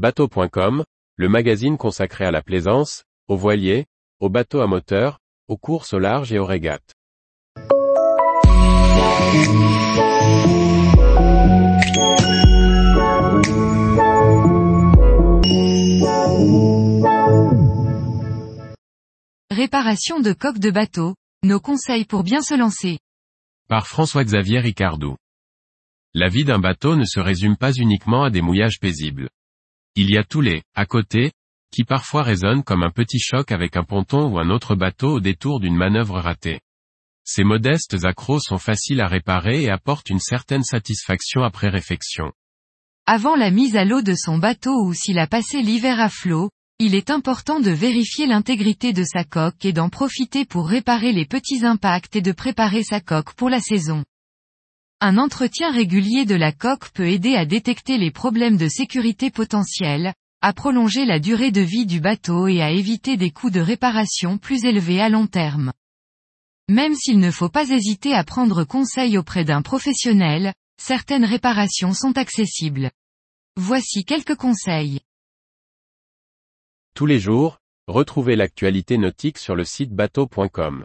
Bateau.com, le magazine consacré à la plaisance, aux voiliers, aux bateaux à moteur, aux courses au large et aux régates. Réparation de coques de bateau, nos conseils pour bien se lancer. Par François-Xavier Ricardou. La vie d'un bateau ne se résume pas uniquement à des mouillages paisibles. Il y a tous les à côté, qui parfois résonnent comme un petit choc avec un ponton ou un autre bateau au détour d'une manœuvre ratée. Ces modestes accros sont faciles à réparer et apportent une certaine satisfaction après réfection. Avant la mise à l'eau de son bateau ou s'il a passé l'hiver à flot, il est important de vérifier l'intégrité de sa coque et d'en profiter pour réparer les petits impacts et de préparer sa coque pour la saison. Un entretien régulier de la coque peut aider à détecter les problèmes de sécurité potentiels, à prolonger la durée de vie du bateau et à éviter des coûts de réparation plus élevés à long terme. Même s'il ne faut pas hésiter à prendre conseil auprès d'un professionnel, certaines réparations sont accessibles. Voici quelques conseils. Tous les jours, retrouvez l'actualité nautique sur le site bateau.com.